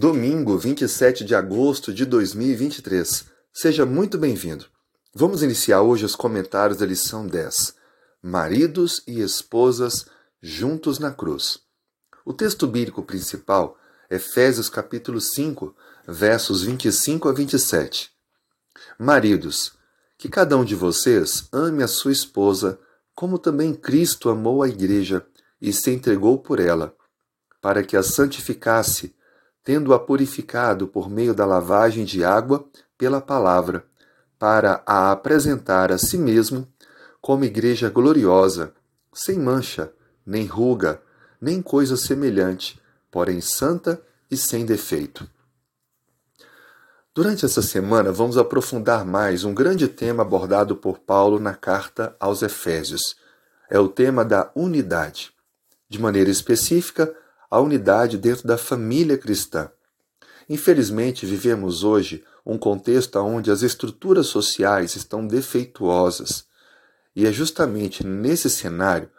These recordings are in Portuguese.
Domingo, 27 de agosto de 2023. Seja muito bem-vindo. Vamos iniciar hoje os comentários da lição 10. Maridos e esposas juntos na cruz. O texto bíblico principal, Efésios capítulo 5, versos 25 a 27. Maridos, que cada um de vocês ame a sua esposa, como também Cristo amou a igreja e se entregou por ela, para que a santificasse, tendo-a purificado por meio da lavagem de água pela palavra, para a apresentar a si mesmo como igreja gloriosa, sem mancha, nem ruga, nem coisa semelhante, porém santa e sem defeito. Durante essa semana, vamos aprofundar mais um grande tema abordado por Paulo na carta aos Efésios. É o tema da unidade. De maneira específica, a unidade dentro da família cristã. Infelizmente, vivemos hoje um contexto onde as estruturas sociais estão defeituosas. E é justamente nesse cenário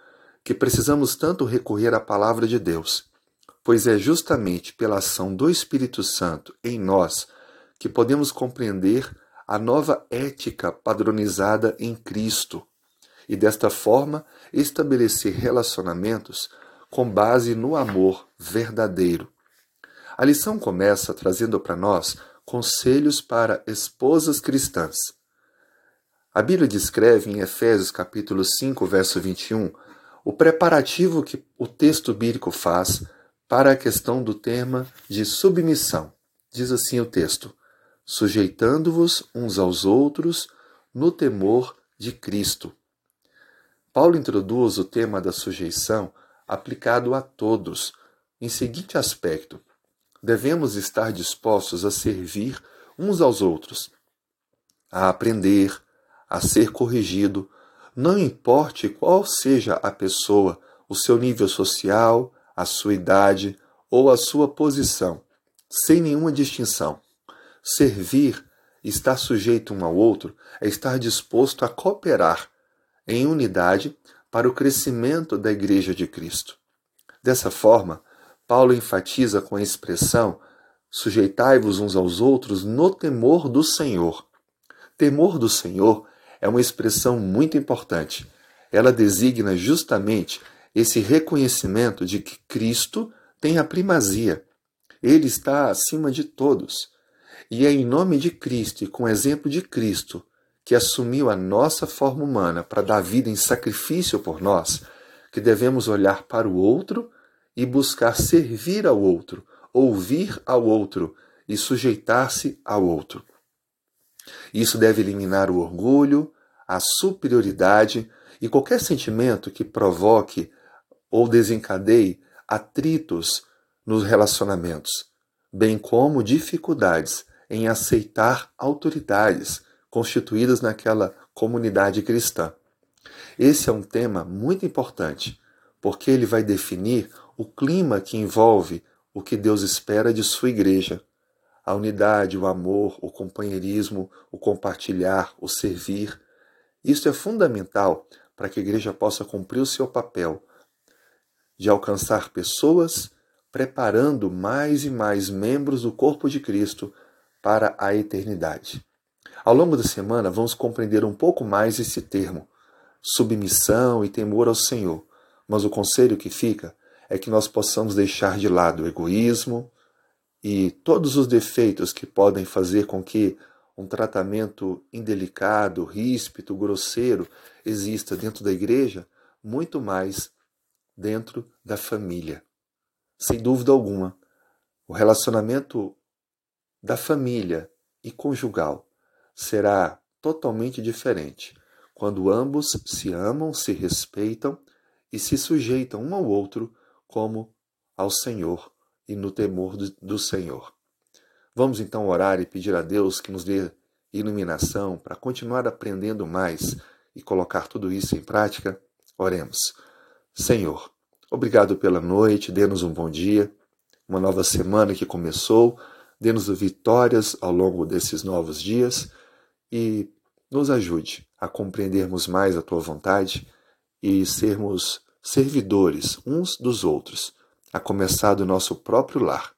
que precisamos tanto recorrer à palavra de Deus, pois é justamente pela ação do Espírito Santo em nós que podemos compreender a nova ética padronizada em Cristo e desta forma estabelecer relacionamentos com base no amor verdadeiro. A lição começa trazendo para nós conselhos para esposas cristãs. A Bíblia descreve em Efésios capítulo 5, verso 21, o preparativo que o texto bíblico faz para a questão do tema de submissão. Diz assim o texto: sujeitando-vos uns aos outros no temor de Cristo. Paulo introduz o tema da sujeição aplicado a todos, em seguinte aspecto: devemos estar dispostos a servir uns aos outros, a aprender, a ser corrigido, não importe qual seja a pessoa, o seu nível social, a sua idade ou a sua posição, sem nenhuma distinção. Servir, estar sujeito um ao outro, é estar disposto a cooperar em unidade para o crescimento da Igreja de Cristo. Dessa forma, Paulo enfatiza com a expressão: sujeitai-vos uns aos outros no temor do Senhor. Temor do Senhor é uma expressão muito importante. Ela designa justamente esse reconhecimento de que Cristo tem a primazia. Ele está acima de todos. E é em nome de Cristo e com o exemplo de Cristo que assumiu a nossa forma humana para dar vida em sacrifício por nós, que devemos olhar para o outro e buscar servir ao outro, ouvir ao outro e sujeitar-se ao outro. Isso deve eliminar o orgulho, a superioridade e qualquer sentimento que provoque ou desencadeie atritos nos relacionamentos, bem como dificuldades em aceitar autoridades constituídas naquela comunidade cristã. Esse é um tema muito importante, porque ele vai definir o clima que envolve o que Deus espera de sua igreja. A unidade, o amor, o companheirismo, o compartilhar, o servir. Isso é fundamental para que a igreja possa cumprir o seu papel de alcançar pessoas, preparando mais e mais membros do corpo de Cristo para a eternidade. Ao longo da semana, vamos compreender um pouco mais esse termo, submissão e temor ao Senhor. Mas o conselho que fica é que nós possamos deixar de lado o egoísmo e todos os defeitos que podem fazer com que um tratamento indelicado, ríspido, grosseiro exista dentro da igreja, muito mais dentro da família. Sem dúvida alguma, o relacionamento da família e conjugal será totalmente diferente quando ambos se amam, se respeitam e se sujeitam um ao outro como ao Senhor e no temor do Senhor. Vamos então orar e pedir a Deus que nos dê iluminação para continuar aprendendo mais e colocar tudo isso em prática? Oremos. Senhor, obrigado pela noite, dê-nos um bom dia, uma nova semana que começou, dê-nos vitórias ao longo desses novos dias e nos ajude a compreendermos mais a tua vontade e sermos servidores uns dos outros, a começar do nosso próprio lar.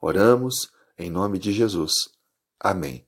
Oramos em nome de Jesus. Amém.